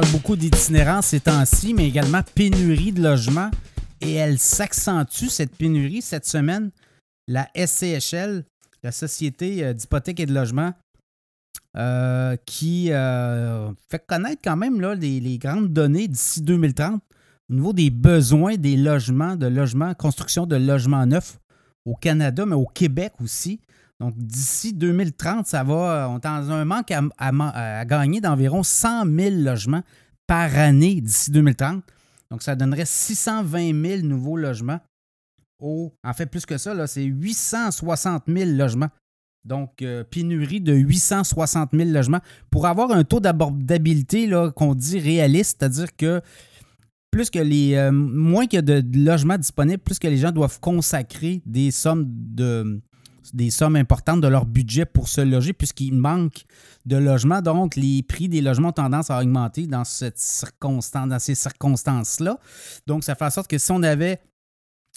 parle beaucoup d'itinérance ces temps-ci, mais également pénurie de logements. Et elle s'accentue, cette pénurie, cette semaine. La SCHL, la Société euh, d'hypothèque et de logement, euh, qui euh, fait connaître quand même là, les, grandes données d'ici 2030 au niveau des besoins des logements, de logements, construction de logements neufs au Canada, mais au Québec aussi. Donc, d'ici 2030, ça va, on est dans un manque à, gagner d'environ 100 000 logements par année d'ici 2030. Donc, ça donnerait 620 000 nouveaux logements. Au, en fait, plus que ça, c'est 860 000 logements. Donc, euh, pénurie de 860 000 logements. Pour avoir un taux d'abordabilité qu'on dit réaliste, c'est-à-dire que plus que les. Euh, moins a de logements disponibles, plus que les gens doivent consacrer des sommes de des sommes importantes de leur budget pour se loger puisqu'il manque de logements. Donc, les prix des logements ont tendance à augmenter dans, cette circonstance, dans ces circonstances-là. Donc, ça fait en sorte que si on avait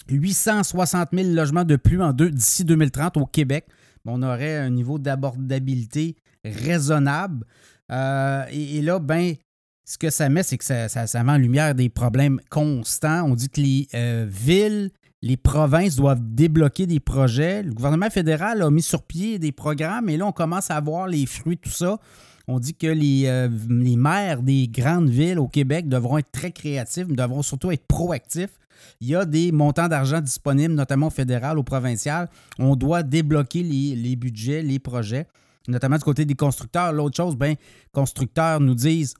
860 000 logements de plus en deux d'ici 2030 au Québec, on aurait un niveau d'abordabilité raisonnable. Euh, et, là, ben, ce que ça met, c'est que ça, ça, met en lumière des problèmes constants. On dit que les euh, villes les provinces doivent débloquer des projets. Le gouvernement fédéral a mis sur pied des programmes et là, on commence à voir les fruits de tout ça. On dit que les, euh, les maires des grandes villes au Québec devront être très créatifs, devront surtout être proactifs. Il y a des montants d'argent disponibles, notamment au fédéral, au provincial. On doit débloquer les, budgets, les projets, notamment du côté des constructeurs. L'autre chose, ben, constructeurs nous disent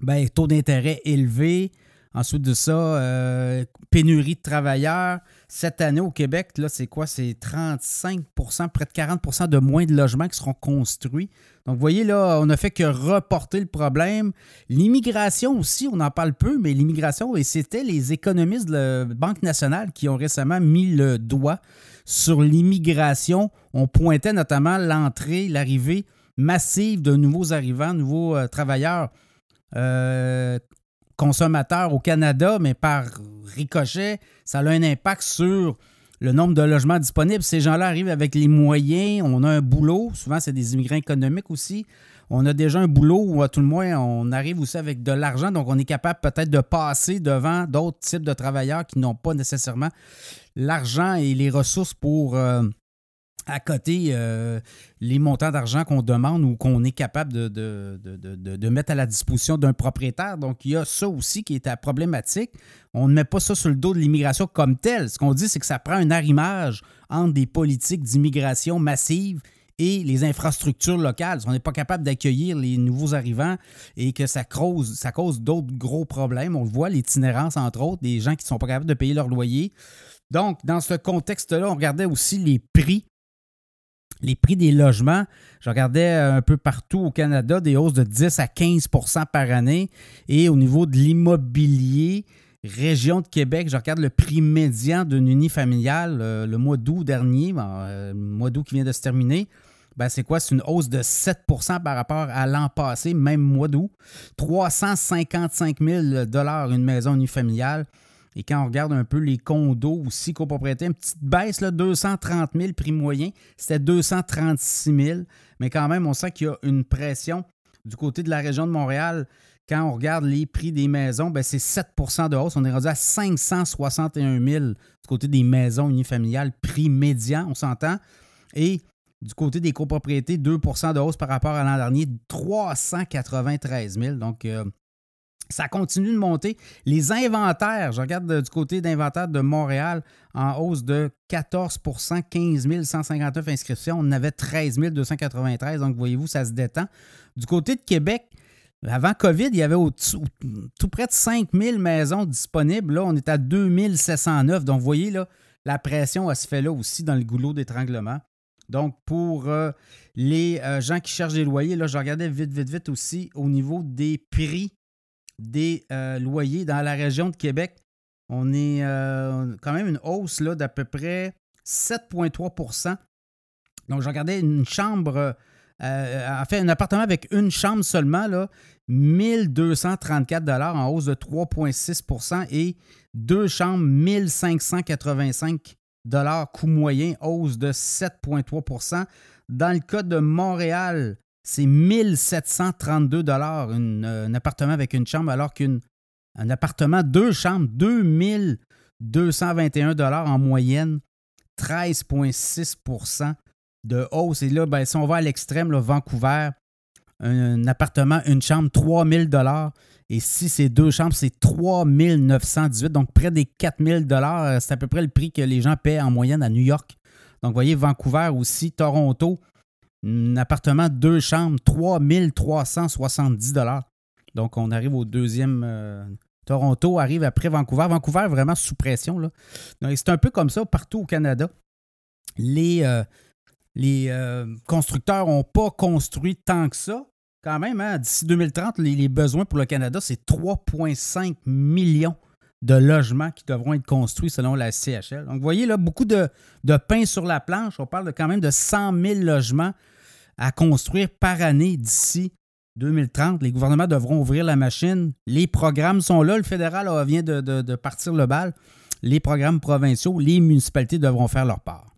ben, taux d'intérêt élevé, Ensuite de ça, euh, pénurie de travailleurs. Cette année au Québec, là, c'est quoi? C'est 35% près de 40% de moins de logements qui seront construits. Donc, vous voyez, là, on n'a fait que reporter le problème. L'immigration aussi, on en parle peu, mais l'immigration, et c'était les économistes de la Banque nationale qui ont récemment mis le doigt sur l'immigration. On pointait notamment l'entrée, l'arrivée massive de nouveaux arrivants, nouveaux euh, travailleurs euh, consommateurs au Canada, mais par ricochet, ça a un impact sur le nombre de logements disponibles. Ces gens-là arrivent avec les moyens, on a un boulot, souvent c'est des immigrants économiques aussi. On a déjà un boulot ou à tout le moins on arrive aussi avec de l'argent, donc on est capable peut-être de passer devant d'autres types de travailleurs qui n'ont pas nécessairement l'argent et les ressources pour euh, à côté euh, les montants d'argent qu'on demande ou qu'on est capable de, de, mettre à la disposition d'un propriétaire. Donc, il y a ça aussi qui est à problématique. On ne met pas ça sur le dos de l'immigration comme tel. Ce qu'on dit, c'est que ça prend un arrimage entre des politiques d'immigration massive et les infrastructures locales. On n'est pas capable d'accueillir les nouveaux arrivants et que ça cause, ça cause d'autres gros problèmes. On le voit, l'itinérance, entre autres, des gens qui ne sont pas capables de payer leur loyer. Donc, dans ce contexte-là, on regardait aussi les prix les prix des logements, je regardais un peu partout au Canada, des hausses de 10 à 15% par année. Et au niveau de l'immobilier, région de Québec, je regarde le prix médian d'une unifamiliale euh, le mois d'août dernier, euh, le mois d'août qui vient de se terminer. Ben, c'est quoi? C'est une hausse de 7% par rapport à l'an passé, même mois d'août. 355 000 une maison unifamiliale. Et quand on regarde un peu les condos aussi, copropriété, une petite baisse, là, 230 000 prix moyen, c'était 236 000. Mais quand même, on sent qu'il y a une pression du côté de la région de Montréal. Quand on regarde les prix des maisons, ben c'est 7% de hausse. On est rendu à 561 000 du côté des maisons unifamiliales, prix médian, on s'entend. Et du côté des copropriétés, 2% de hausse par rapport à l'an dernier, 393 000. Donc, euh, ça continue de monter. Les inventaires, je regarde du côté d'inventaire de Montréal en hausse de 14% 15 159 inscriptions. On avait 13 293. Donc, voyez-vous, ça se détend. Du côté de Québec, avant COVID, il y avait tout près de 5 000 maisons disponibles. Là, on est à 2 709. Donc, vous voyez, là, la pression, se fait là aussi dans le goulot d'étranglement. Donc, pour euh, les euh, gens qui cherchent des loyers, là, je regardais vite, vite, vite aussi au niveau des prix des euh, loyers dans la région de Québec. On est euh, quand même une hausse d'à peu près 7,3% Donc, je regardais une chambre, euh, en fait, un appartement avec une chambre seulement, là, 1234 en hausse de 3,6% et deux chambres, 1585 coût moyen, hausse de 7,3% Dans le cas de Montréal, c'est 1732 dollars un appartement avec une chambre, alors qu'un appartement deux chambres, 2221 dollars en moyenne, 13,6% de hausse. Et là, ben, si on va à l'extrême, Vancouver, un, appartement, une chambre, 3000 dollars. Et si c'est deux chambres, c'est 3918, donc près des 4000 dollars. C'est à peu près le prix que les gens paient en moyenne à New York. Donc, vous voyez, Vancouver aussi, Toronto, un appartement, deux chambres, 3370 dollars. Donc, on arrive au deuxième. Euh, Toronto arrive après Vancouver. Vancouver est vraiment sous pression. C'est un peu comme ça partout au Canada. Les, euh, euh, constructeurs n'ont pas construit tant que ça. Quand même, hein, d'ici 2030, les, besoins pour le Canada, c'est 3,5 millions de logements qui devront être construits selon la CHL. Donc, vous voyez là, beaucoup de, pain sur la planche. On parle quand même de 100 000 logements à construire par année d'ici 2030. Les gouvernements devront ouvrir la machine. Les programmes sont là. Le fédéral vient de, de partir le bal. Les programmes provinciaux, les municipalités devront faire leur part.